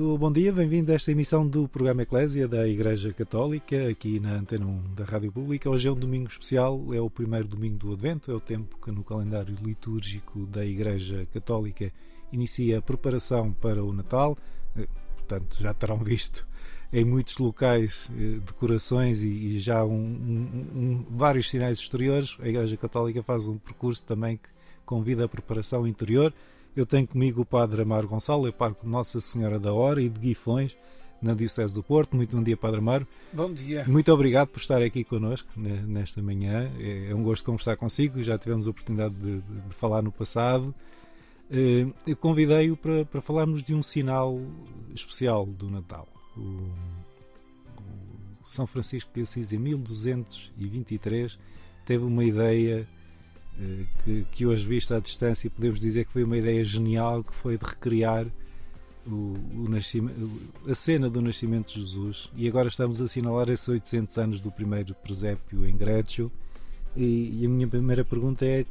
Muito bom dia, bem-vindo a esta emissão do programa Eclésia da Igreja Católica, aqui na Antena 1 da Rádio Pública. Hoje é um domingo especial, é o primeiro domingo do Advento, é o tempo que no calendário litúrgico da Igreja Católica inicia a preparação para o Natal. Eh, portanto, já terão visto em muitos locais eh, decorações e, já um, um, um, vários sinais exteriores. A Igreja Católica faz um percurso também que convida a preparação interior. Eu tenho comigo o Padre Amaro Gonçalo, parco Nossa Senhora da Hora e de Guifões, na Diocese do Porto. Muito bom dia, Padre Amaro. Bom dia. Muito obrigado por estar aqui connosco nesta manhã. É um gosto conversar consigo, já tivemos a oportunidade de, de, de falar no passado. Eh, eu convidei-o para, para falarmos de um sinal especial do Natal o, o São Francisco de Assis, em 1223, teve uma ideia que, que hoje, vista à distância, podemos dizer que foi uma ideia genial, que foi de recriar o, o a cena do nascimento de Jesus. E agora estamos a assinalar esses 800 anos do primeiro presépio em Grécio. E, e a minha primeira pergunta é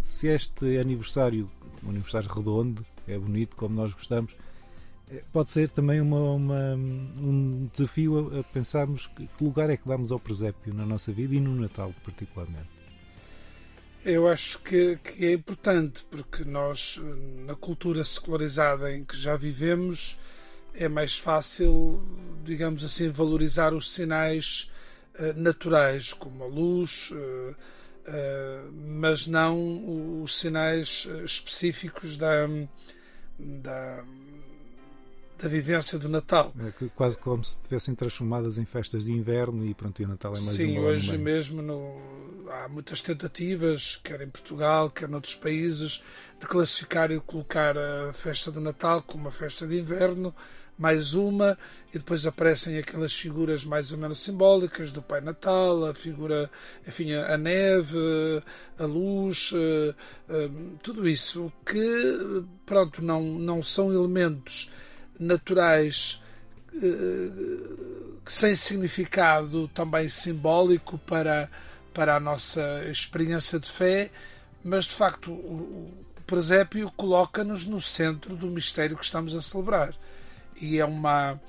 se este aniversário, um aniversário redondo, é bonito como nós gostamos, pode ser também uma, uma, um desafio a, a pensarmos que, que, lugar é que damos ao presépio na nossa vida e no Natal, particularmente. Eu acho que, que é importante, porque nós, na cultura secularizada em que já vivemos, é mais fácil, digamos assim, valorizar os sinais uh, naturais, como a luz, uh, uh, mas não os sinais específicos da, da da vivência do Natal. É quase como se estivessem transformadas em festas de inverno e pronto, e o Natal é mais Sim, hoje mesmo no, há muitas tentativas, quer em Portugal, quer noutros países, de classificar e de colocar a festa do Natal como uma festa de inverno, mais uma, e depois aparecem aquelas figuras mais ou menos simbólicas do Pai Natal, a figura, enfim, a neve, a luz, eh, eh, tudo isso que, pronto, não, não são elementos naturais eh, sem significado também simbólico para, para a nossa experiência de fé, mas de facto o presépio coloca-nos no centro do mistério que estamos a celebrar. E é uma.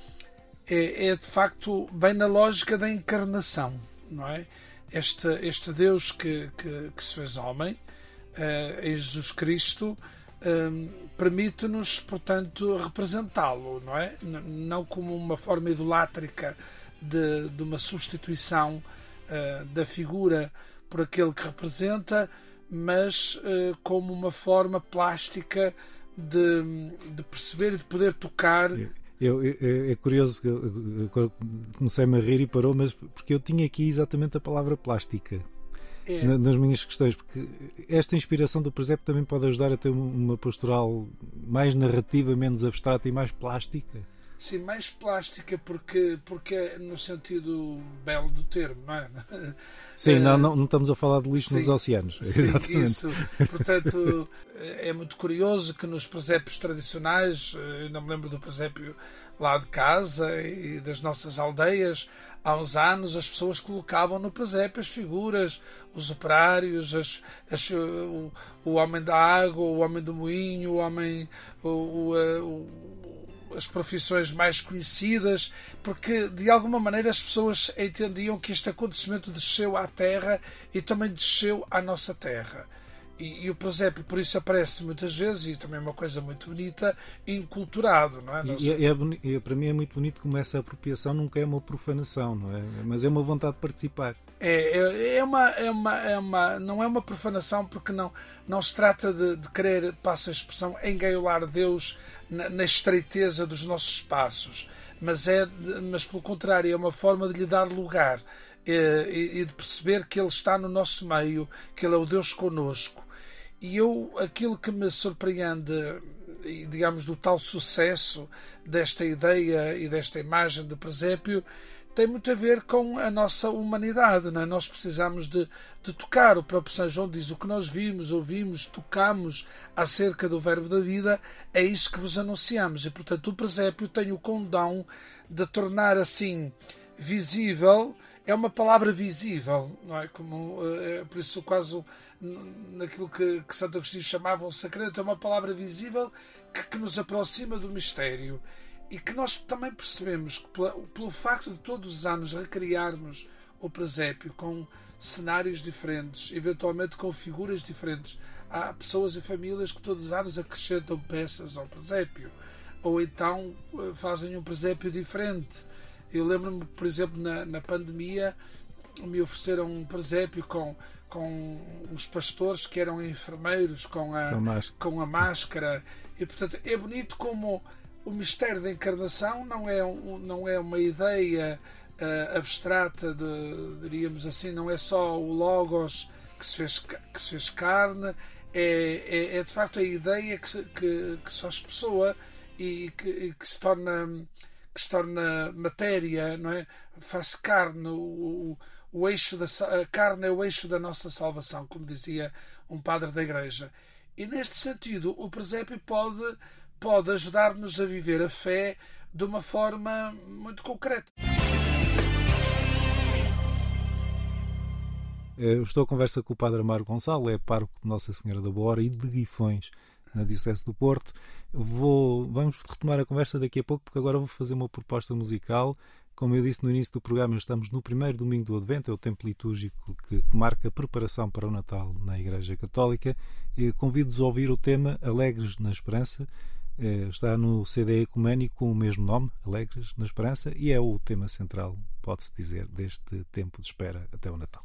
É, é de facto bem na lógica da encarnação, não é? Este, este Deus que, que, que se fez homem, uh, em Jesus Cristo, um, permite-nos, portanto, representá-lo, não é? Não como uma forma idolátrica de, de uma substituição uh, da figura por aquele que representa, mas uh, como uma forma plástica de, de perceber e de poder tocar. Eu, eu, é curioso porque comecei-me a rir e parou, mas porque eu tinha aqui exatamente a palavra plástica é. nas minhas questões, porque esta inspiração do presépio também pode ajudar a ter uma postural mais narrativa, menos abstrata e mais plástica. Sim, mais plástica porque, porque é no sentido belo do termo, não é? Sim, não, não, não estamos a falar de lixo sim, nos oceanos. Sim, Exatamente. Isso. Portanto, é muito curioso que nos presépios tradicionais, eu não me lembro do presépio lá de casa e das nossas aldeias, há uns anos as pessoas colocavam no presépio as figuras, os operários, as, as, o, o, homem da água, o homem do moinho, o homem. O, o, as profissões mais conhecidas, porque de alguma maneira as pessoas entendiam que este acontecimento desceu à terra e também desceu à nossa terra. E, e, o presépio, por isso, aparece muitas vezes, e também é uma coisa muito bonita, enculturado, não é? E, é, é, para mim é muito bonito como essa apropriação nunca é uma profanação, não é? Mas é uma vontade de participar. É, é, é, uma, é, uma, é uma, não é uma profanação porque não, não se trata de, de querer, passa a expressão, engaiolar Deus na, na estreiteza dos nossos espaços, mas, é, mas pelo contrário, é uma forma de lhe dar lugar eh, e, e de perceber que Ele está no nosso meio, que Ele é o Deus conosco e eu, aquilo que me surpreende, digamos, do tal sucesso desta ideia e desta imagem de presépio, tem muito a ver com a nossa humanidade. Não é? Nós precisamos de, de tocar. O próprio São João diz: o que nós vimos, ouvimos, tocamos acerca do Verbo da vida, é isso que vos anunciamos. E, portanto, o presépio tem o condão de tornar assim visível. É uma palavra visível, não é? Como, é, por isso, quase naquilo que, que Santo Agostinho chamava um sacramento, é uma palavra visível que, que nos aproxima do mistério e que nós também percebemos que pelo facto de todos os anos recriarmos o presépio com cenários diferentes, eventualmente com figuras diferentes, há pessoas e famílias que todos os anos acrescentam peças ao presépio ou então eh, fazem um presépio diferente. Eu lembro-me, por exemplo, na, na pandemia me ofereceram um presépio com, com os pastores que eram enfermeiros com a, com, a máscara. E portanto é bonito como o mistério da encarnação não é, um, não é uma ideia uh, abstrata, de, diríamos assim, não é só o Logos que se fez, que se fez carne, é, é, é de facto a ideia que, se, que, que se faz pessoa e que, que, se torna que se torna matéria, não é? Faz carne, o, o, o eixo da a carne é o eixo da nossa salvação, como dizia um padre da igreja. E neste sentido, o presépio pode pode ajudar-nos a viver a fé de uma forma muito concreta. Eu eh, estou a conversa com o Padre Amaro Gonçalo, é pároco de Nossa Senhora da Boa e de Guifões, na Diocese do Porto. Vou, vamos retomar a conversa daqui a pouco, porque agora vou fazer uma proposta musical. Como eu disse no início do programa, estamos no primeiro domingo do Advento, é o tempo litúrgico que, que marca a preparação para o Natal na Igreja Católica. Convido-vos a ouvir o tema Alegres na Esperança, é, está no CD Ecuménico com o mesmo nome, Alegres na Esperança, e é o tema central, pode-se dizer, deste tempo de espera até o Natal.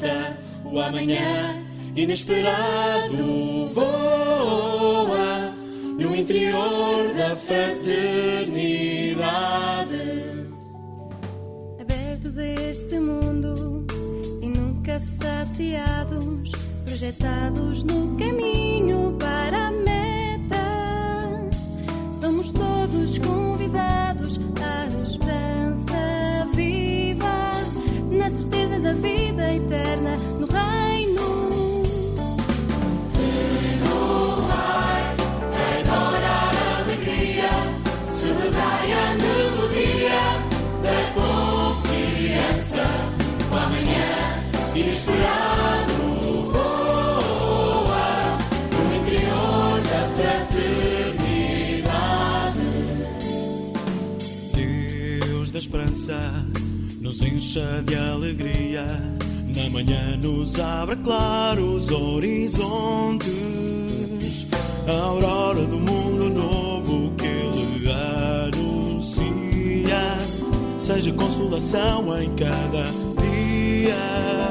Confiança o amanhã inesperado voa no interior da fraternidade. Abertos a este mundo e nunca saciados, projetados no caminho para a meta, somos todos convidados à esperança nos encha de alegria. Na manhã nos abre claros horizontes. A aurora do mundo novo que ele anuncia. Seja consolação em cada dia.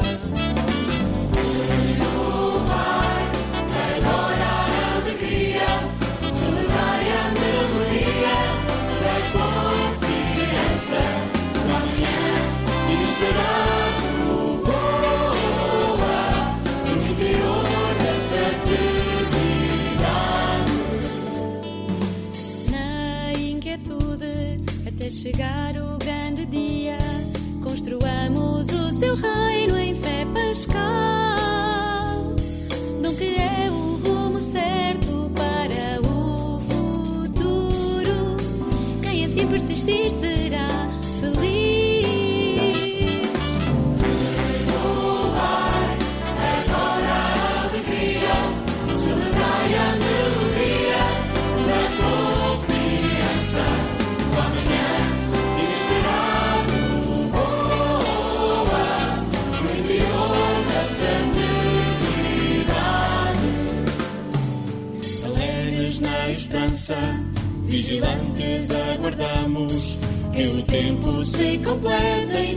Chegar o grande dia, construamos o seu reino em fé pascal. Dom que é o rumo certo para o futuro. Quem assim persistir vigilantes aguardamos que o tempo se complete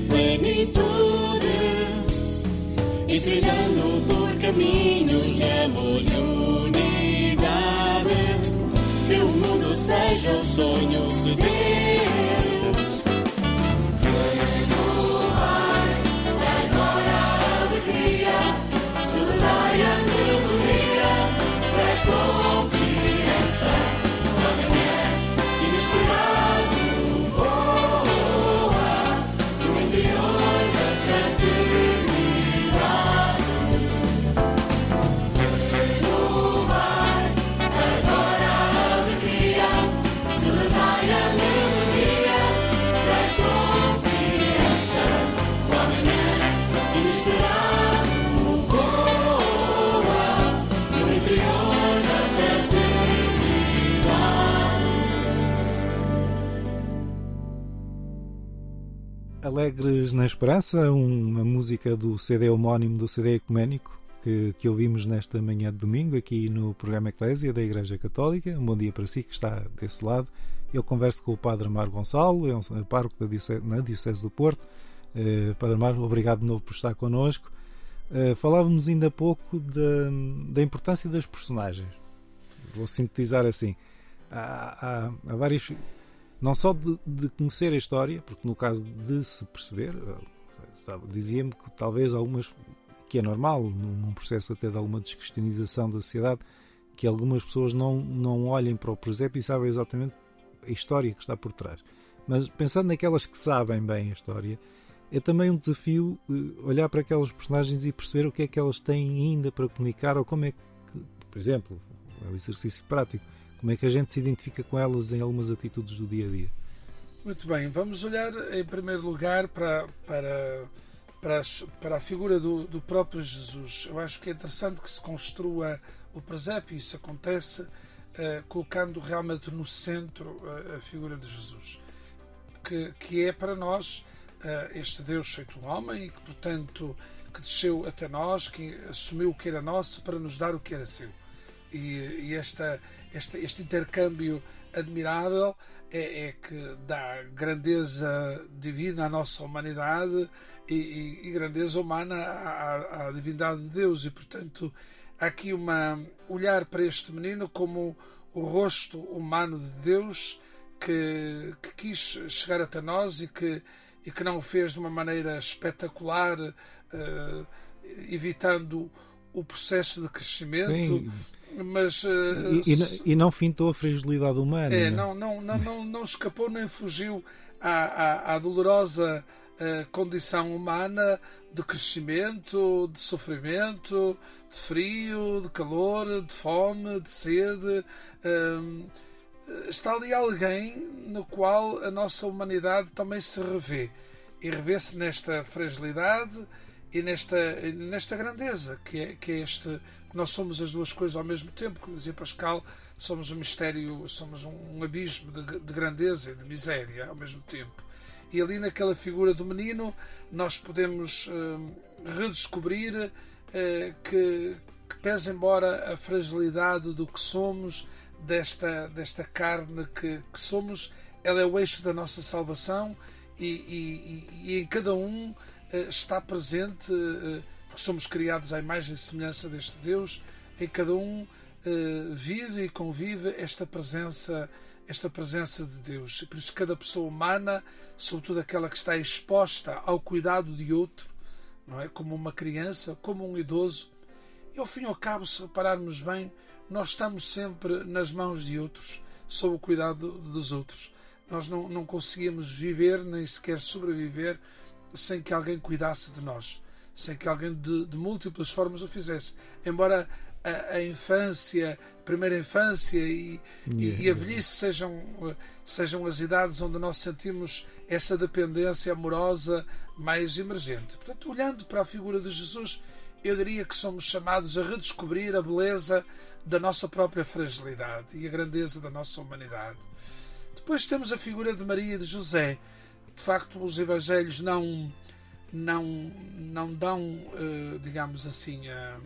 Alegres na Esperança, uma música do CD homónimo do CD Ecuménico que, que ouvimos nesta manhã de domingo aqui no programa Eclésia da Igreja Católica. Um bom dia para si que está desse lado. Eu converso com o Padre Amaro Gonçalo, é um pároco da Diocese, na Diocese do Porto. Eh, Padre Amaro, obrigado de novo por estar connosco. Eh, falávamos ainda há pouco da, da importância das personagens. Vou sintetizar assim. Há, há, há vários não só de, de, conhecer a história, porque no caso de se perceber, dizia-me que talvez algumas, que é normal num processo até de alguma descristianização da sociedade, que algumas pessoas não, não olhem para o presépio e sabem exatamente a história que está por trás. Mas pensando naquelas que sabem bem a história, é também um desafio olhar para aquelas personagens e perceber o que é que elas têm ainda para comunicar ou como é que, por exemplo, é um exercício prático como é que a gente se identifica com elas em algumas atitudes do dia a dia? Muito bem, vamos olhar em primeiro lugar para, para, para, as, para a figura do, do, próprio Jesus. Eu acho que é interessante que se construa o presépio, isso acontece uh, colocando realmente no centro uh, a figura de Jesus, que, que é para nós uh, este Deus feito homem e que, portanto, que desceu até nós, que assumiu o que era nosso para nos dar o que era seu. E, e esta este, este intercâmbio admirável é, é, que dá grandeza divina à nossa humanidade e, e, e grandeza humana à, à, divindade de Deus. E, portanto, há aqui uma olhar para este menino como o rosto humano de Deus que, que quis chegar até nós e que, e que não o fez de uma maneira espetacular, uh, evitando o processo de crescimento. Sim mas uh, e, e, e, não fintou a fragilidade humana é, não, não, não, não, não escapou nem fugiu à, à, à dolorosa uh, condição humana de crescimento, de sofrimento, de frio, de calor, de fome, de sede. Uh, está ali alguém no qual a nossa humanidade também se revê e revê-se nesta fragilidade e nesta, nesta grandeza que é, que é este nós somos as duas coisas ao mesmo tempo, como dizia Pascal, somos um mistério, somos um, abismo de, de, grandeza e de miséria ao mesmo tempo. E ali naquela figura do menino nós podemos uh, redescobrir uh, que, que, pese embora a fragilidade do que somos, desta, desta carne que, que somos, ela é o eixo da nossa salvação e, e, e em cada um uh, está presente porque somos criados à imagem e semelhança deste Deus, em cada um uh, vive e convive esta presença, esta presença de Deus. Por isso cada pessoa humana, sobretudo aquela que está exposta ao cuidado de outro, não é, como uma criança, como um idoso, e ao fim e ao cabo, se repararmos bem, nós estamos sempre nas mãos de outros, sob o cuidado dos outros. Nós não, não conseguíamos viver nem sequer sobreviver sem que alguém cuidasse de nós sem que alguém de, de múltiplas formas o fizesse. Embora a, a infância, a primeira infância e, yeah. e, a velhice sejam, sejam as idades onde nós sentimos essa dependência amorosa mais emergente. Portanto, olhando para a figura de Jesus, eu diria que somos chamados a redescobrir a beleza da nossa própria fragilidade e a grandeza da nossa humanidade. Depois temos a figura de Maria e de José. De facto, os evangelhos não não, não dão, uh, digamos assim, a,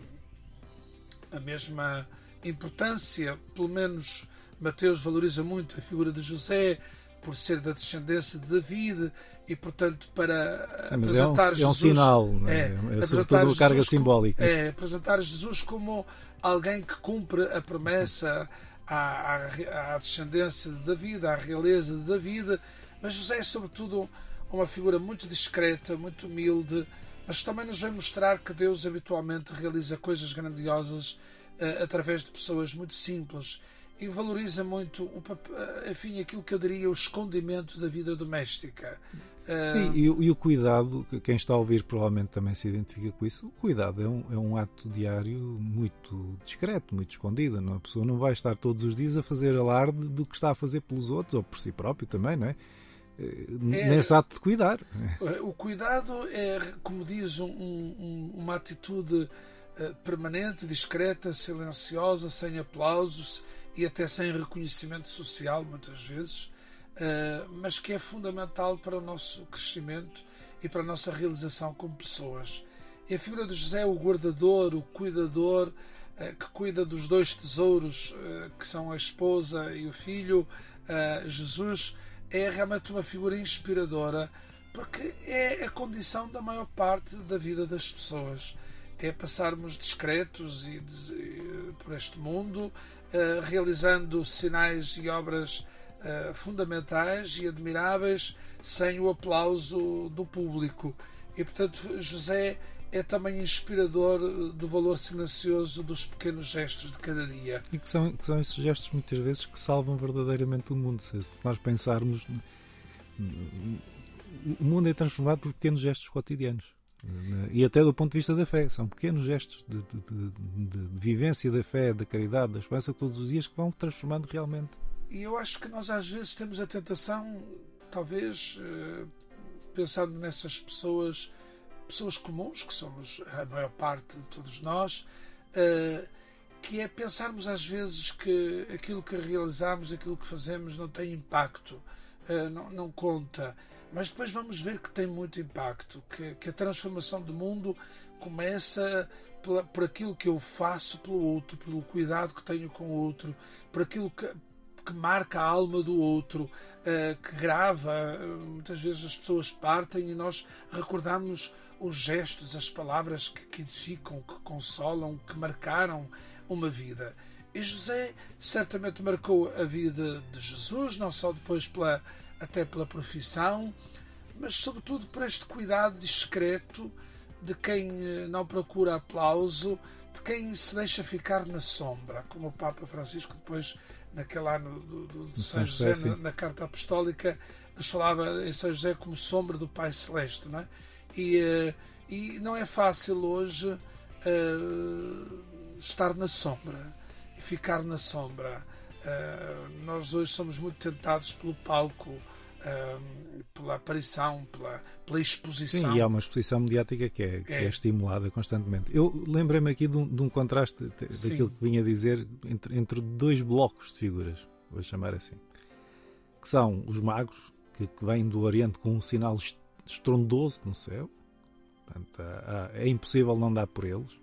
a mesma importância, pelo menos Mateus valoriza muito a figura de José por ser da descendência de David e portanto para Sim, apresentar é um, Jesus é um sinal é, é, é sobretudo carga simbólica. É apresentar Jesus como alguém que cumpre a promessa à, à, à descendência de David, à realeza de David, mas José é sobretudo uma figura muito discreta, muito humilde, mas também nos vem mostrar que Deus habitualmente realiza coisas grandiosas uh, através de pessoas muito simples e valoriza muito o, uh, enfim, aquilo que eu diria o escondimento da vida doméstica. Uh... Sim, e, e, o cuidado, quem está a ouvir provavelmente também se identifica com isso. O cuidado é um, é um ato diário muito discreto, muito escondido. Não? A pessoa não vai estar todos os dias a fazer alarde do que está a fazer pelos outros ou por si próprio também, não é? É, nesse ato de cuidar. O cuidado é, como diz, um, um, uma atitude uh, permanente, discreta, silenciosa, sem aplausos e até sem reconhecimento social, muitas vezes, mas que é fundamental para o nosso crescimento e para a nossa realização como pessoas. E a figura de José, o guardador, o cuidador, que cuida dos dois tesouros, que são a esposa e o filho, Jesus é realmente uma figura inspiradora porque é a condição da maior parte da vida das pessoas. É passarmos discretos e, de, por este mundo, uh, realizando sinais e obras uh, fundamentais e admiráveis sem o aplauso do público. E portanto, José é também inspirador eh, do valor silencioso dos pequenos gestos de cada dia. E que são, que são esses gestos muitas vezes que salvam verdadeiramente o mundo. Se, se nós pensarmos, o mundo é transformado por pequenos gestos cotidianos. E até do ponto de vista da fé, são pequenos gestos de, de, de, de vivência da fé, da caridade, da esperança todos os dias que vão transformando realmente. E eu acho que nós às vezes temos a tentação, talvez, eh, pensando nessas pessoas pessoas comuns, que somos a maior parte de todos nós, uh, que é pensarmos às vezes que aquilo que realizamos, aquilo que fazemos não tem impacto, uh, não, não, conta. Mas depois vamos ver que tem muito impacto, que, que a transformação do mundo começa pela, por aquilo que eu faço pelo outro, pelo cuidado que tenho com o outro, por aquilo que, que marca a alma do outro, uh, que grava. Muitas vezes as pessoas partem e nós recordamos os gestos, as palavras que, que edificam, que consolam, que marcaram uma vida. E José certamente marcou a vida de Jesus, não só depois pela, até pela profissão, mas sobretudo por este cuidado discreto de quem eh, não procura aplauso, de quem se deixa ficar na sombra, como o Papa Francisco depois naquele ano do, do, do São José, José na, na, carta apostólica, nos falava em São José como sombra do Pai Celeste, não é? E, uh, e não é fácil hoje uh, estar na sombra e ficar na sombra. Uh, nós hoje somos muito tentados pelo palco, pela aparição, pela, pela exposição. Sim, e há uma exposição mediática que é, que é. é estimulada constantemente. Eu lembrei-me aqui de um, de um contraste daquilo que vinha a dizer entre, entre dois blocos de figuras, vou chamar assim, que são os magos, que, que vêm do Oriente com um sinal estrondoso no céu. Portanto, é impossível não dar por eles,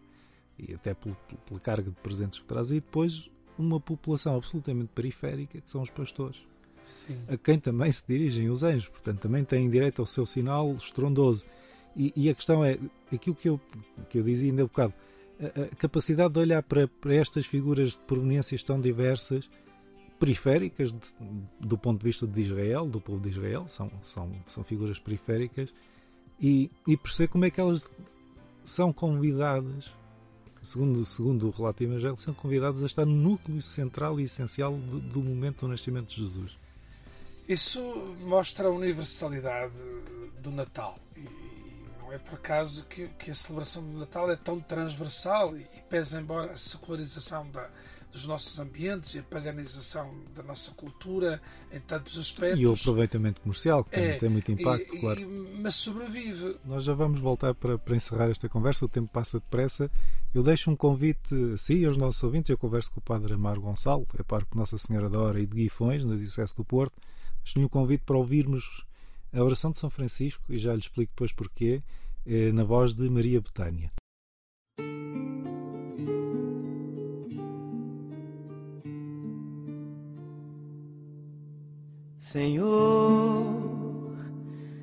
e até pela, carga de presentes que traz. E depois uma população absolutamente periférica, que são os pastores. Sim. A quem também se dirigem os anjos, portanto, também têm direito ao seu sinal estrondoso. E, e a questão é aquilo que eu, que eu dizia ainda há um bocado: a, a capacidade de olhar para, para estas figuras de proveniências tão diversas periféricas de, do ponto de vista de Israel, do povo de Israel, são, são, são figuras periféricas, e, e perceber como é que elas são convidadas, segundo, segundo o relato evangélico, são convidadas a estar no núcleo central e essencial do, do momento do nascimento de Jesus. Isso mostra a universalidade do Natal. E não é por acaso que, que a celebração do Natal é tão transversal e, pesa embora a secularização da, dos nossos ambientes e a paganização da nossa cultura em tantos aspectos. E o aproveitamento comercial, que é, tem muito impacto, e, claro. E, mas sobrevive. Nós já vamos voltar para, para encerrar esta conversa, o tempo passa depressa. Eu deixo um convite a si e aos nossos ouvintes. Eu converso com o Padre Amaro Gonçalo, é parque Nossa Senhora da Hora e de Guifões, na Diocese do Porto. Deixo-lhe um convite para ouvirmos a oração de São Francisco, e já lhe explico depois porquê, eh, na voz de Maria Betânia. Senhor,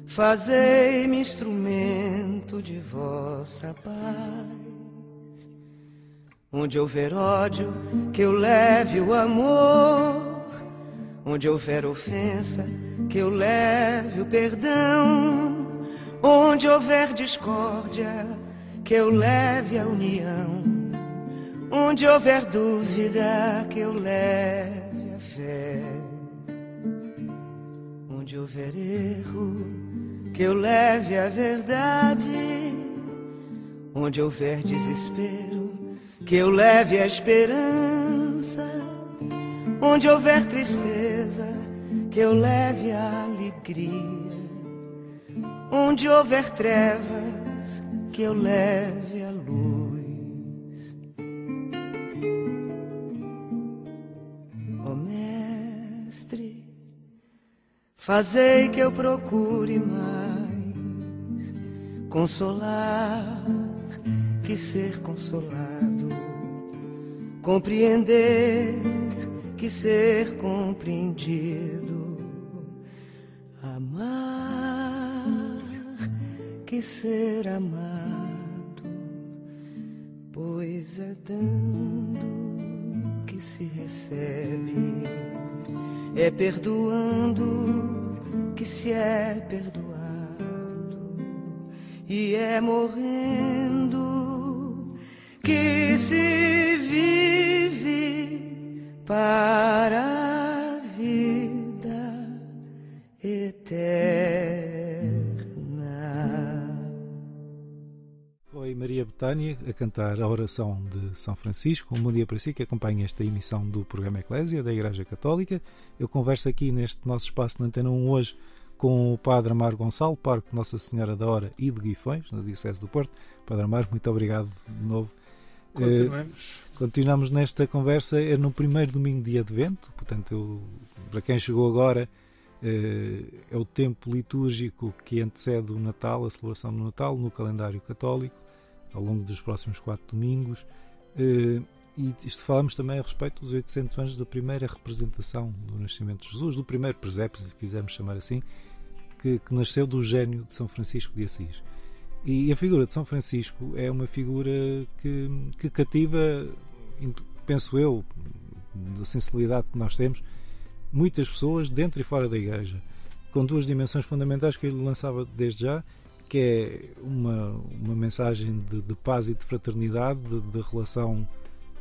fazei-me instrumento de vossa paz. Onde houver ódio, que eu leve o amor. Onde houver ofensa, que eu leve o perdão. Onde houver discórdia, que eu leve a união. Onde houver dúvida, que eu leve a fé. Onde houver erro, que eu leve a verdade. Onde houver desespero, que eu leve a esperança. Onde houver tristeza, que eu leve a alegria. Onde houver trevas, que eu leve a luz. Ó Mestre, fazei que eu procure mais consolar que ser consolado, compreender que ser compreendido, amar que ser amado, pois é dando que se recebe, é perdoando que se é perdoado e é morrendo que se vive para A cantar a oração de São Francisco. Um bom dia para si que acompanha esta emissão do programa Eclésia da Igreja Católica. Eu converso aqui neste nosso espaço na Antena 1 hoje com o Padre Amaro Gonçalo, Parque Nossa Senhora da Hora e de Guifões, na Diocese do Porto. Padre Amaro, muito obrigado de novo. Continuemos. Uh, continuamos nesta conversa é no primeiro domingo de Advento, portanto, eu, para quem chegou agora, uh, é o tempo litúrgico que antecede o Natal, a celebração do Natal, no calendário católico, ao longo dos próximos quatro domingos. Uh, e isto falamos também a respeito dos 800 anos da primeira representação do nascimento de Jesus, do primeiro presépio, se quisermos chamar assim, que, que, nasceu do gênio de São Francisco de Assis. E a figura de São Francisco é uma figura que, que cativa, penso eu, da sensibilidade que nós temos, muitas pessoas dentro e fora da Igreja, com duas dimensões fundamentais que ele lançava desde já, que é uma, uma mensagem de, de paz e de fraternidade, de, de relação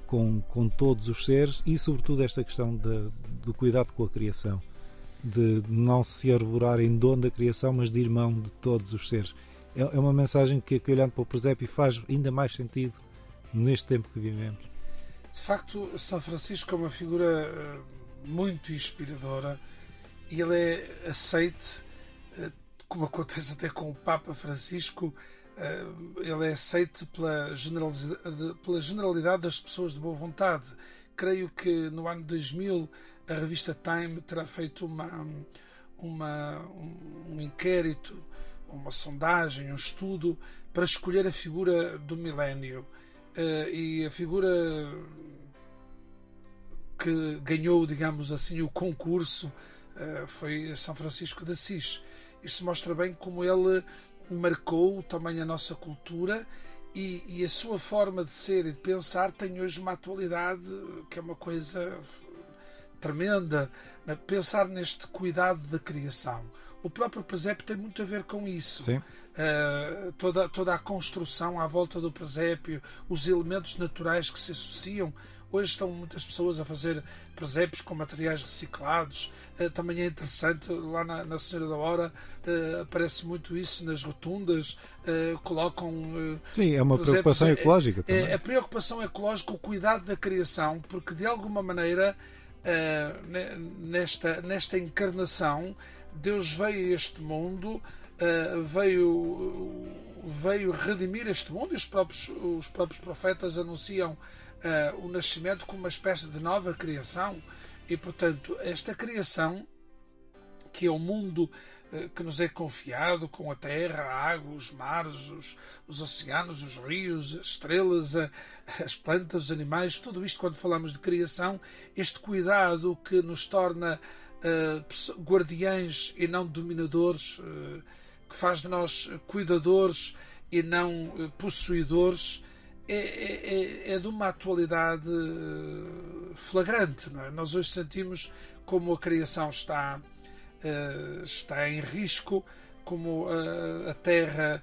com, com todos os seres e, sobretudo, esta questão de, do cuidado com a criação de não se arvorar em dono da criação, mas de irmão de todos os seres. É, é uma mensagem que, que, olhando para o presépio, faz ainda mais sentido neste tempo que vivemos. De facto, São Francisco é uma figura muito inspiradora ele é aceite, como acontece até com o Papa Francisco, ele é aceite pela generalidade, pela generalidade das pessoas de boa vontade. Creio que no ano 2000 a revista Time terá feito uma, uma, um inquérito, uma sondagem, um estudo para escolher a figura do milénio. E a figura que ganhou, digamos assim, o concurso foi São Francisco de Assis. Isso mostra bem como ele marcou também a nossa cultura e, e, a sua forma de ser e de pensar tem hoje uma atualidade que é uma coisa tremenda. Pensar neste cuidado da criação. O próprio presépio tem muito a ver com isso. Uh, toda, toda a construção à volta do presépio, os elementos naturais que se associam. Hoje estão muitas pessoas a fazer presépios com materiais reciclados. Uh, também é interessante, lá na, na Senhora da Hora, uh, aparece muito isso nas rotundas. Uh, colocam. Sim, é uma preocupação é, ecológica também. É, a preocupação ecológica, o cuidado da criação, porque de alguma maneira, nesta, nesta encarnação, Deus veio a este mundo, veio, veio redimir este mundo e os próprios, os próprios profetas anunciam uh, o nascimento como uma espécie de nova criação e, portanto, esta criação, que é o mundo uh, que nos é confiado, com a terra, a água, os mares, os, os oceanos, os rios, as estrelas, a, as plantas, os animais, tudo isto, quando falamos de criação, este cuidado que nos torna uh, guardiães e não dominadores, que faz de nós cuidadores e não possuidores é, é, é- é de uma atualidade eh, flagrante. Não é? Nós hoje sentimos como a criação está, eh, está em risco, como eh, a terra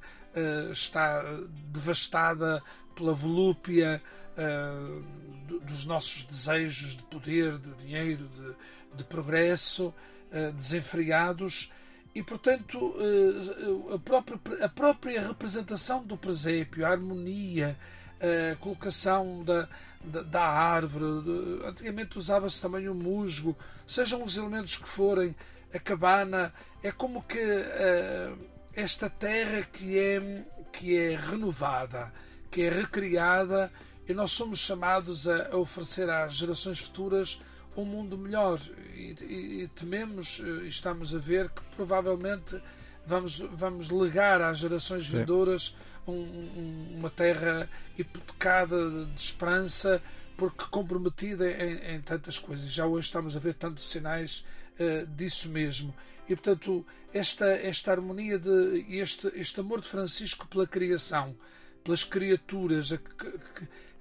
está devastada pela volúpia do- dos nossos desejos de poder, de dinheiro, de, de progresso, desenfreados. E, portanto, a própria, a própria representação do presépio, a harmonia, a colocação da, da, da árvore, antigamente usava-se também o musgo, sejam os elementos que forem, a cabana, é como que eh, esta terra que é, que é renovada, que é recriada, e nós somos chamados a, a oferecer às gerações futuras um mundo melhor. E, e- e tememos, eh, e estamos a ver que provavelmente vamos, vamos legar às gerações Sim. vindouras um- um- uma terra hipotecada de, de esperança, porque comprometida em, em tantas coisas. Já hoje estamos a ver tantos sinais eh, disso mesmo. E portanto, esta, esta harmonia de e este, este amor de Francisco pela criação, pelas criaturas a que-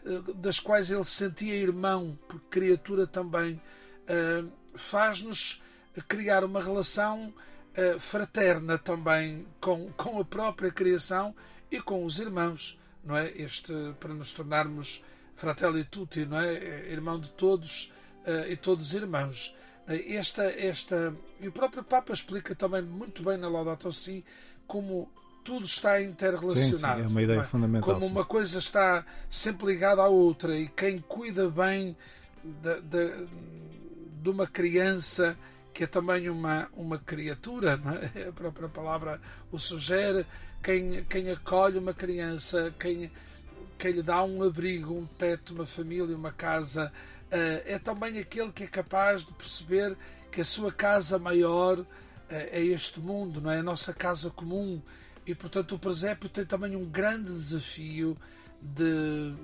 eh, das quais ele se sentia irmão, porque criatura também, eh, faz-nos criar uma relação eh, fraterna também com, com a própria criação e com os irmãos, não é? Este, para nos tornarmos fratelli tutti, não é? Irmão de todos eh, e todos irmãos. Eh, Esta, esta, e o próprio Papa explica também muito bem na Laudato Si como tudo está Sim, sim, interrelacionado. é uma ideia não é? fundamental. como sim. uma coisa está sempre ligada à outra e quem cuida bem de, de, de uma criança que é também uma, uma criatura, é? a própria palavra o sugere, quem, quem acolhe uma criança, quem, quem lhe dá um abrigo, um teto, uma família, uma casa, eh, é também aquele que é capaz de perceber que a sua casa maior eh, é este mundo, não é? A nossa casa comum. E portanto o presépio tem também um grande desafio de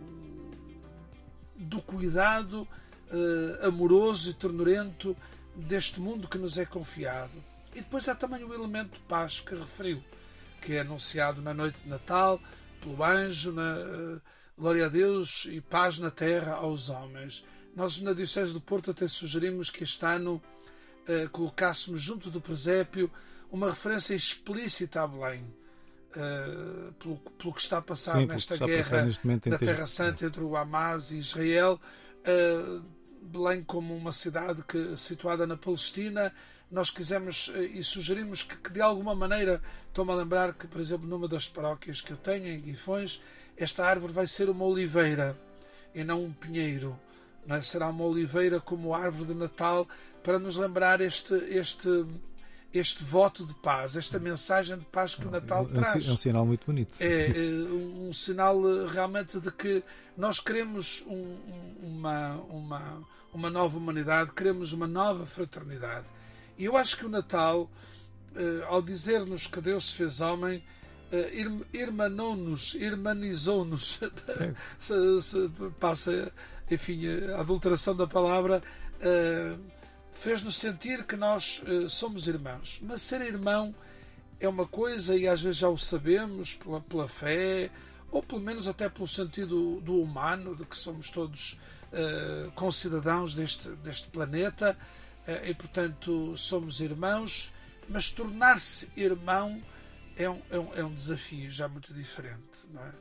do cuidado eh, amoroso e ternurento deste mundo que nos é confiado. E depois há também o elemento de paz que referiu, que é anunciado na noite de Natal pelo anjo, na eh, glória a Deus e paz na terra aos homens. Nós na Diocese do Porto até sugerimos que este ano eh, colocássemos junto do presépio uma referência explícita a Belém, eh, pelo, pelo que está a passar Sim, nesta a guerra passar na Terra Santa entre o Hamas e Israel, Belém como uma cidade que, situada na Palestina, nós quisemos eh, e sugerimos que, que de alguma maneira, estou-me a lembrar que, por exemplo, numa das paróquias que eu tenho, em Guifões, esta árvore vai ser uma oliveira e não um pinheiro. Não é? Será uma oliveira como árvore de Natal para nos lembrar este, este, este voto de paz, esta mensagem de paz que o Natal é, traz é um sinal muito bonito. é, é, um, sinal eh, realmente de que nós queremos um- um- uma, uma, uma nova humanidade, queremos uma nova fraternidade. E eu acho que o Natal, eh, ao dizer-nos que Deus se fez homem, eh, irm- irmanou-nos, irmanizou-nos, passa, enfim, a adulteração da palavra, fez-nos sentir que nós eh, somos irmãos. Mas ser irmão é uma coisa e às vezes já o sabemos pela, pela fé ou pelo menos até pelo sentido do humano de que somos todos eh, concidadãos deste, deste planeta eh, e portanto somos irmãos mas tornar-se irmão é um, é, um, é um desafio já muito diferente não é?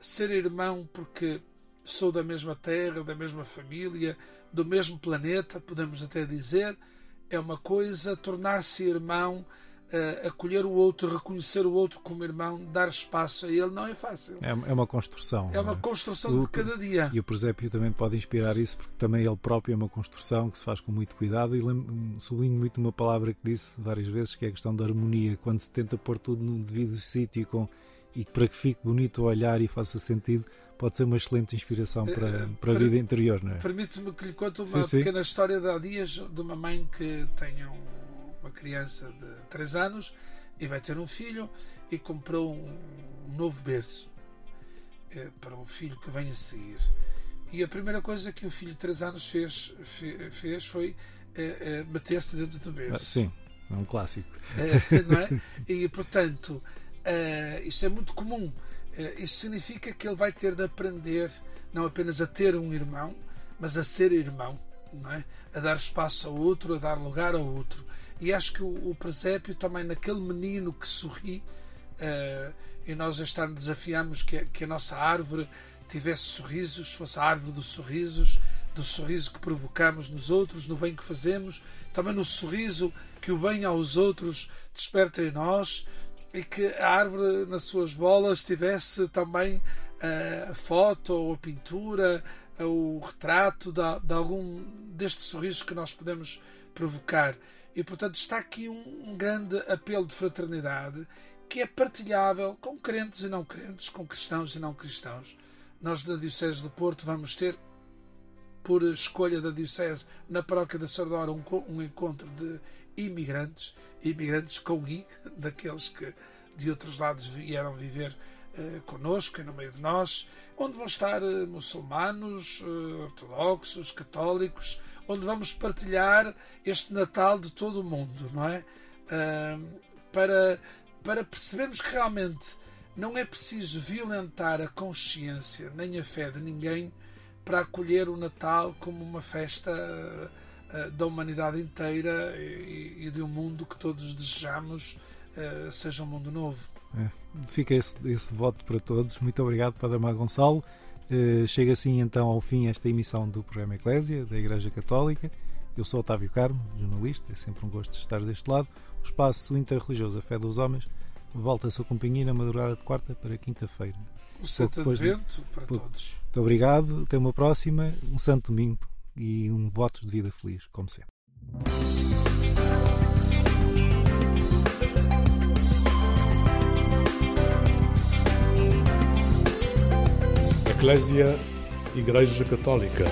ser irmão porque sou da mesma terra da mesma família do mesmo planeta podemos até dizer é uma coisa tornar-se irmão uh, acolher o outro, reconhecer o outro como irmão, dar espaço a ele, não é fácil. É, é uma construção. É uma não construção O- de cada dia. E o presépio também pode inspirar isso, porque também ele próprio é uma construção que se faz com muito cuidado. E sublinho muito uma palavra que disse várias vezes, que é a questão da harmonia, quando se tenta pôr tudo no devido sítio com, e para que fique bonito o olhar e faça sentido, pode ser uma excelente inspiração para, Eh, para a vida interior, não é? Permite-me que lhe conte uma Sim, sim. pequena história de há dias de uma mãe que tem um- uma criança de 3 anos e vai ter um filho e comprou um, novo berço eh, para o filho que vem a seguir. E a primeira coisa que o filho de 3 anos fez, fe- fez foi eh, eh, meter-se dentro do berço. Ah, Sim, é um clássico. Eh, não é? E portanto, eh, isso é muito comum. Eh, Isso significa que ele vai ter de aprender não apenas a ter um irmão, mas a ser irmão, não é? a dar espaço ao outro, a dar lugar ao outro. E acho que o, presépio também naquele menino que sorri, eh, e nós este ano desafiamos que, que a nossa árvore tivesse sorrisos, fosse a árvore dos sorrisos, do sorriso que provocamos nos outros, no bem que fazemos, também no sorriso que o bem aos outros desperta em nós e que a árvore nas suas bolas tivesse também eh, a foto ou a pintura, eh, o retrato de, de algum destes sorrisos que nós podemos provocar. E portanto está aqui um, um grande apelo de fraternidade que é partilhável com crentes e não crentes, com cristãos e não cristãos. Nós na Diocese do Porto vamos ter por escolha da Diocese, na paróquia da Sardora, um, um encontro de imigrantes, imigrantes com I, daqueles que de outros lados vieram viver eh, connosco e no meio de nós, onde vão estar eh, muçulmanos, eh, ortodoxos, católicos, onde vamos partilhar este Natal de todo o mundo, não é? Ah, para, para percebermos que realmente não é preciso violentar a consciência nem a fé de ninguém para acolher o Natal como uma festa eh, da humanidade inteira e, e de um mundo que todos desejamos eh, seja um mundo novo. É, fica esse, esse voto para todos. Muito obrigado, Padre Mar Gonçalo. Eh, chega assim então ao fim esta emissão do programa Eclésia da Igreja Católica. Eu sou Otávio Carmo, jornalista, é sempre um gosto de estar deste lado. O espaço interreligioso A Fé dos Homens volta a sua companhia na madrugada de quarta para quinta-feira. O Santo depois de- Advento para pouco- todos. Muito obrigado, até uma próxima, um santo domingo e um votos de vida feliz, como sempre. Eclésia, Igreja Católica.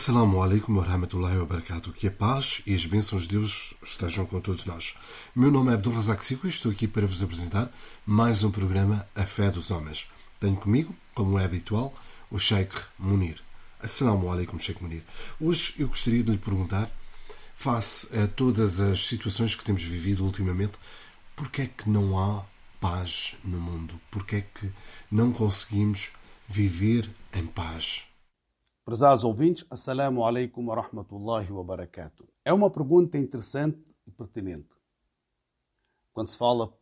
Assalamu alaikum wa rahmatullahi wa barakatuh. Que a paz e as bênçãos de Deus estejam com todos nós. Meu nome é Abdul Razak Sico e estou aqui para vos apresentar mais um programa A Fé dos Homens. Tenho comigo, como é habitual, o Sheikh Munir. Assalamu alaikum, Sheikh Munir. Hoje eu gostaria de lhe perguntar, face a todas as situações que temos vivido ultimamente, porquê é que não há paz no mundo? Porquê é que não conseguimos viver em paz? Prezados ouvintes, Assalamu alaikum wa rahmatullahi wa barakatuh. É uma pergunta interessante e pertinente. Quando se fala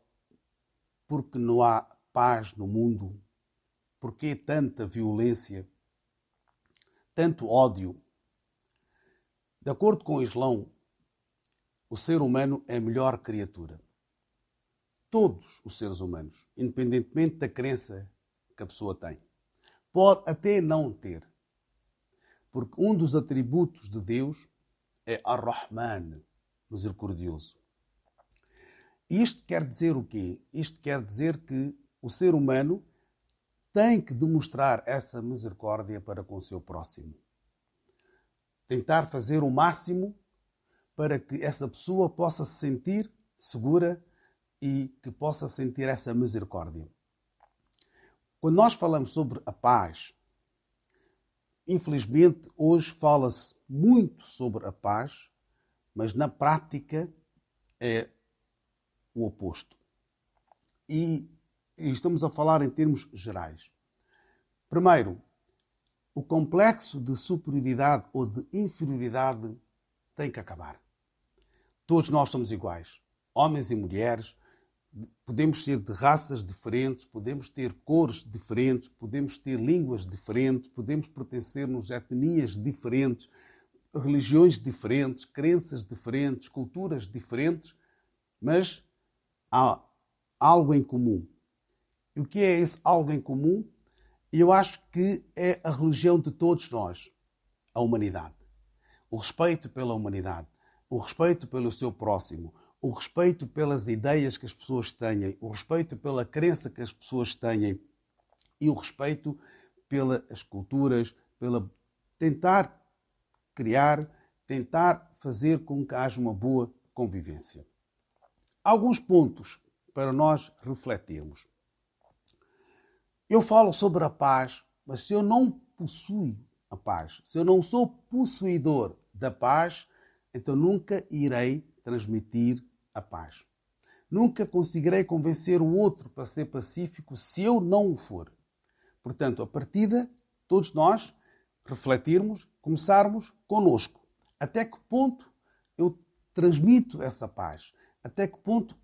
porque não há paz no mundo, porque tanta violência, tanto ódio. De acordo com o Islão, o ser humano é a melhor criatura. Todos os seres humanos, independentemente da crença que a pessoa tem. Pode até não ter. Porque um dos atributos de Deus é Ar-Rahman, misericordioso. Isto quer dizer o quê? Isto quer dizer que o ser humano tem que demonstrar essa misericórdia para com o seu próximo. Tentar fazer o máximo para que essa pessoa possa se sentir segura e que possa sentir essa misericórdia. Quando nós falamos sobre a paz, Infelizmente, hoje fala-se muito sobre a paz, mas na prática é o oposto. E, e estamos a falar em termos gerais. Primeiro, o complexo de superioridade ou de inferioridade tem que acabar. Todos nós somos iguais, homens e mulheres, podemos ser de raças diferentes, podemos ter cores diferentes, podemos ter línguas diferentes, podemos pertencermos a etnias diferentes, religiões diferentes, crenças diferentes, culturas diferentes, mas há algo em comum. E o que é esse algo em comum? Eu acho que é a religião de todos nós, a humanidade. O respeito pela humanidade, o respeito pelo seu próximo, o respeito pelas ideias que as pessoas têm, o respeito pela crença que as pessoas têm e o respeito pelas culturas, pela tentar criar, tentar fazer com que haja uma boa convivência. Alguns pontos para nós refletirmos. Eu falo sobre a paz, mas se eu não possuo a paz, se eu não sou possuidor da paz, então nunca irei transmitir a paz. Nunca conseguirei convencer o outro para ser pacífico se eu não o for. Portanto, a partida, todos nós refletirmos, começarmos conosco. Até que ponto eu transmito essa paz? Até que ponto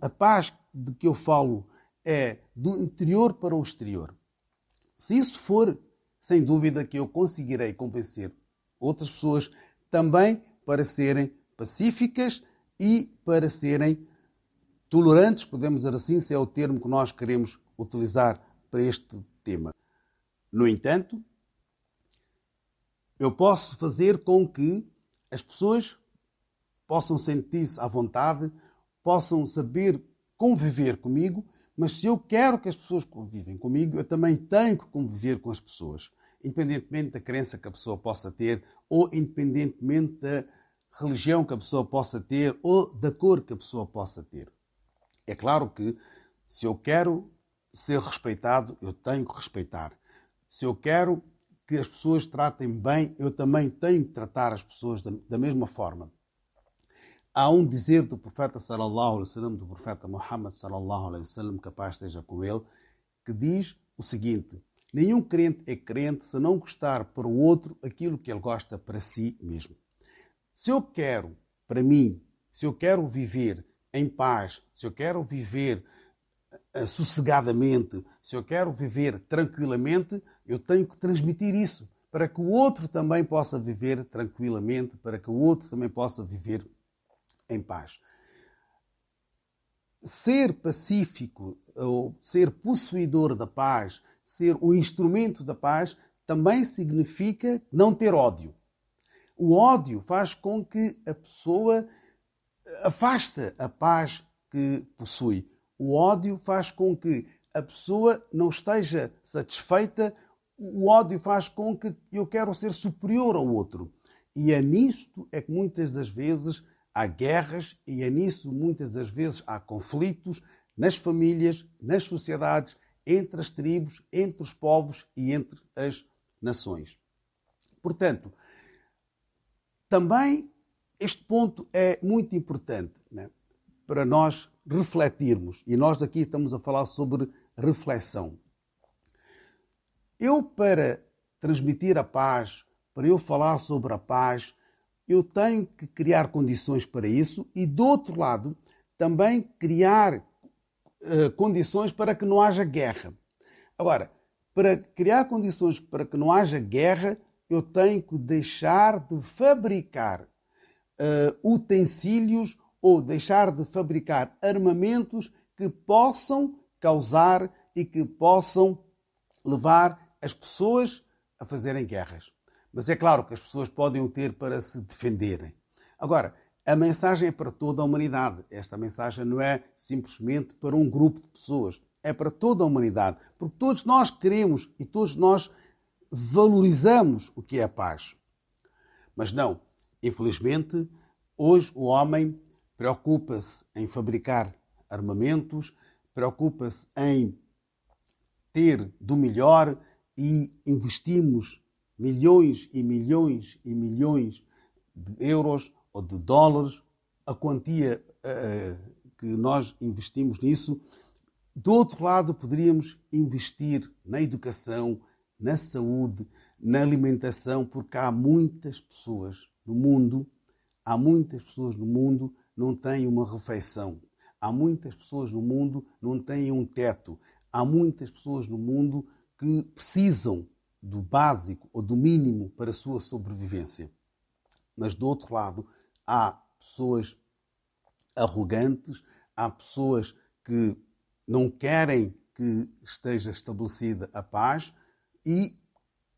a paz de que eu falo é do interior para o exterior? Se isso for, sem dúvida que eu conseguirei convencer outras pessoas também para serem pacíficas e para serem tolerantes, podemos dizer assim, se é o termo que nós queremos utilizar para este tema. No entanto, eu posso fazer com que as pessoas possam sentir-se à vontade, possam saber conviver comigo, mas se eu quero que as pessoas convivem comigo, eu também tenho que conviver com as pessoas, independentemente da crença que a pessoa possa ter ou independentemente da religião que a pessoa possa ter ou da cor que a pessoa possa ter. É claro que se eu quero ser respeitado, eu tenho que respeitar. Se eu quero que as pessoas tratem bem, eu também tenho que tratar as pessoas da, da mesma forma. Há um dizer do profeta sallallahu alaihi wasallam, do profeta Muhammad sallallahu alaihi wasallam, capaz esteja com ele, que diz o seguinte: nenhum crente é crente se não gostar para o outro aquilo que ele gosta para si mesmo. Se eu quero para mim, se eu quero viver em paz, se eu quero viver uh, sossegadamente, se eu quero viver tranquilamente, eu tenho que transmitir isso para que o outro também possa viver tranquilamente, para que o outro também possa viver em paz. Ser pacífico ou ser possuidor da paz, ser o instrumento da paz, também significa não ter ódio. O ódio faz com que a pessoa afasta a paz que possui. O ódio faz com que a pessoa não esteja satisfeita. O ódio faz com que eu quero ser superior ao outro. E é nisto é que muitas das vezes há guerras e é nisso muitas das vezes há conflitos nas famílias, nas sociedades, entre as tribos, entre os povos e entre as nações. Portanto, também este ponto é muito importante né, para nós refletirmos. E nós aqui estamos a falar sobre reflexão. Eu, para transmitir a paz, para eu falar sobre a paz, eu tenho que criar condições para isso e, do outro lado, também criar uh, condições para que não haja guerra. Agora, para criar condições para que não haja guerra, eu tenho que deixar de fabricar uh, utensílios ou deixar de fabricar armamentos que possam causar e que possam levar as pessoas a fazerem guerras. Mas é claro que as pessoas podem o ter para se defenderem. Agora, a mensagem é para toda a humanidade. Esta mensagem não é simplesmente para um grupo de pessoas, é para toda a humanidade. Porque todos nós queremos e todos nós valorizamos o que é a paz. Mas não, Infelizmente, hoje o homem preocupa-se em fabricar armamentos, preocupa-se em ter do melhor e investimos milhões e milhões e milhões de euros ou de dólares, a quantia uh, que nós investimos nisso. Do outro lado, poderíamos investir na educação, na saúde, na alimentação, porque há muitas pessoas no mundo, há muitas pessoas no mundo não têm uma refeição. Há muitas pessoas no mundo não têm um teto. Há muitas pessoas no mundo que precisam do básico ou do mínimo para a sua sobrevivência. Mas do outro lado, há pessoas arrogantes, há pessoas que não querem que esteja estabelecida a paz e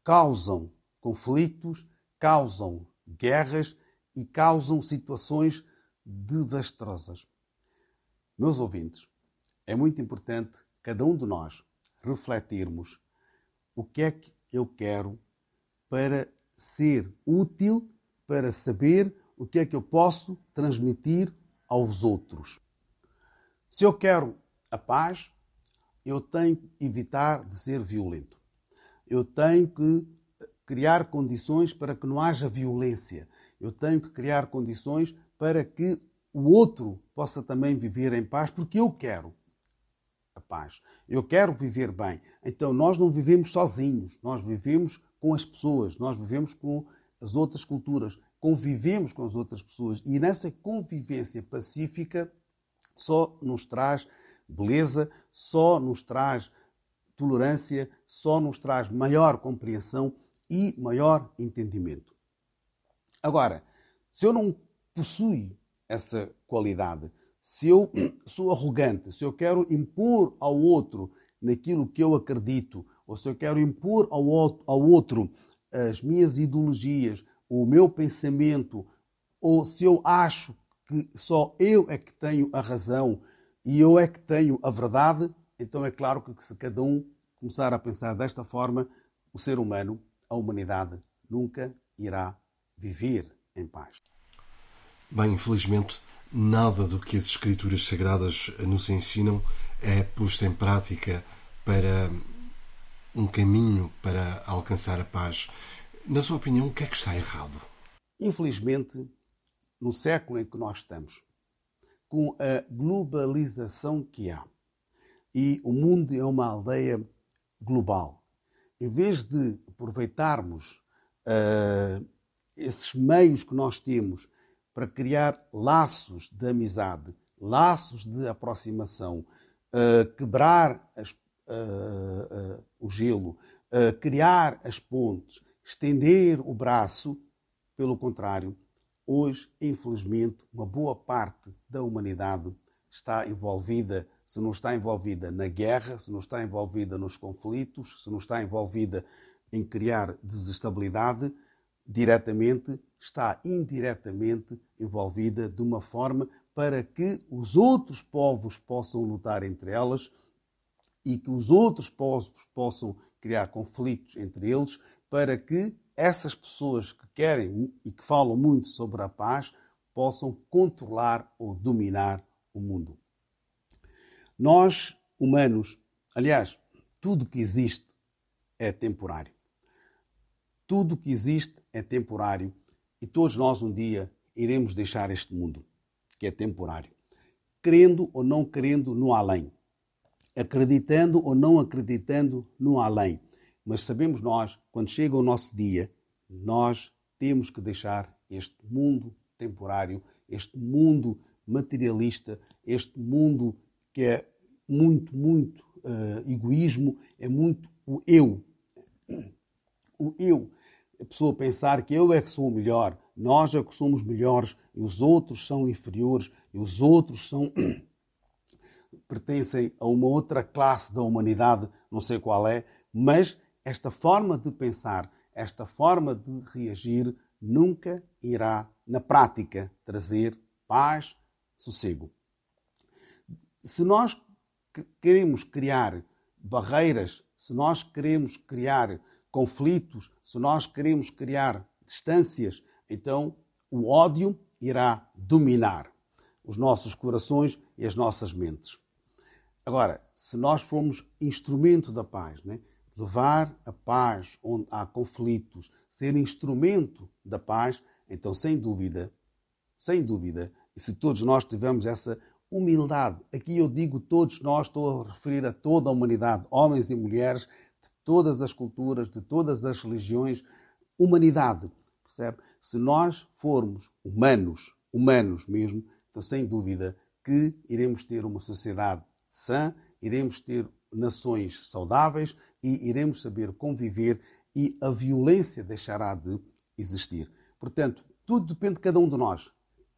causam conflitos, causam guerras e causam situações devastadoras. Meus ouvintes, é muito importante cada um de nós refletirmos o que é que eu quero para ser útil, para saber o que é que eu posso transmitir aos outros. Se eu quero a paz, eu tenho que evitar de ser violento. Eu tenho que criar condições para que não haja violência. Eu tenho que criar condições para que o outro possa também viver em paz, porque eu quero a paz. Eu quero viver bem. Então nós não vivemos sozinhos, nós vivemos com as pessoas, nós vivemos com as outras culturas, convivemos com as outras pessoas e nessa convivência pacífica só nos traz beleza, só nos traz tolerância, só nos traz maior compreensão e maior entendimento. Agora, se eu não possuo essa qualidade, se eu sou arrogante, se eu quero impor ao outro naquilo que eu acredito, ou se eu quero impor ao outro as minhas ideologias, o meu pensamento, ou se eu acho que só eu é que tenho a razão e eu é que tenho a verdade, então é claro que se cada um começar a pensar desta forma, o ser humano, a humanidade, nunca irá viver em paz. Bem, infelizmente, nada do que as Escrituras Sagradas nos ensinam é posto em prática para um caminho para alcançar a paz. Na sua opinião, o que é que está errado? Infelizmente, no século em que nós estamos, com a globalização que há, e o mundo é uma aldeia global, em vez de aproveitarmos uh, esses meios que nós temos para criar laços de amizade, laços de aproximação, uh, quebrar as, uh, o gelo, criar as pontes, estender o braço, pelo contrário, Hoje, infelizmente, uma boa parte da humanidade está envolvida, se não está envolvida na guerra, se não está envolvida nos conflitos, se não está envolvida em criar desestabilidade, diretamente, está indiretamente envolvida de uma forma para que os outros povos possam lutar entre elas e que os outros povos possam criar conflitos entre eles, para que essas pessoas que querem e que falam muito sobre a paz possam controlar ou dominar o mundo. Nós, humanos, aliás, tudo que existe é temporário. Tudo que existe é temporário e todos nós um dia iremos deixar este mundo, que é temporário, querendo ou não querendo no além, acreditando ou não acreditando no além mas sabemos nós, quando chega o nosso dia, nós temos que deixar este mundo temporário, este mundo materialista, este mundo que é muito, muito uh, egoísmo, é muito o eu. O eu. A pessoa pensar que eu é que sou o melhor, nós é que somos melhores e os outros são inferiores e os outros são pertencem a uma outra classe da humanidade, não sei qual é, mas esta forma de pensar, esta forma de reagir, nunca irá, na prática, trazer paz, sossego. Se nós queremos criar barreiras, se nós queremos criar conflitos, se nós queremos criar distâncias, então o ódio irá dominar os nossos corações e as nossas mentes. Agora, se nós formos instrumento da paz, né? levar a paz onde há conflitos, ser instrumento da paz, então, sem dúvida, sem dúvida, e se todos nós tivermos essa humildade, aqui eu digo todos nós, estou a referir a toda a humanidade, homens e mulheres, de todas as culturas, de todas as religiões, humanidade, percebe? Se nós formos humanos, humanos mesmo, então, sem dúvida, que iremos ter uma sociedade sã, iremos ter nações saudáveis e iremos saber conviver e a violência deixará de existir. Portanto, tudo depende de cada um de nós.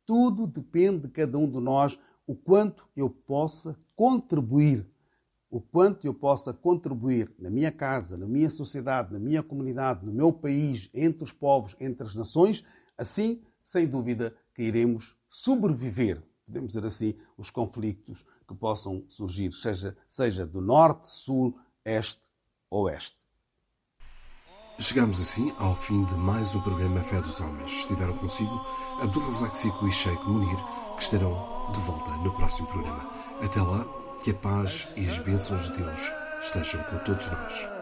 Tudo depende de cada um de nós o quanto eu possa contribuir, o quanto eu possa contribuir na minha casa, na minha sociedade, na minha comunidade, no meu país, entre os povos, entre as nações, assim, sem dúvida, que iremos sobreviver, podemos dizer assim, os conflitos que possam surgir, seja, seja do norte, sul, este ou oeste. Chegamos assim ao fim de mais um programa Fé dos Homens. Estiveram consigo Abdul Razak Sico e Sheikh Munir, que estarão de volta no próximo programa. Até lá, que a paz e as bênçãos de Deus estejam com todos nós.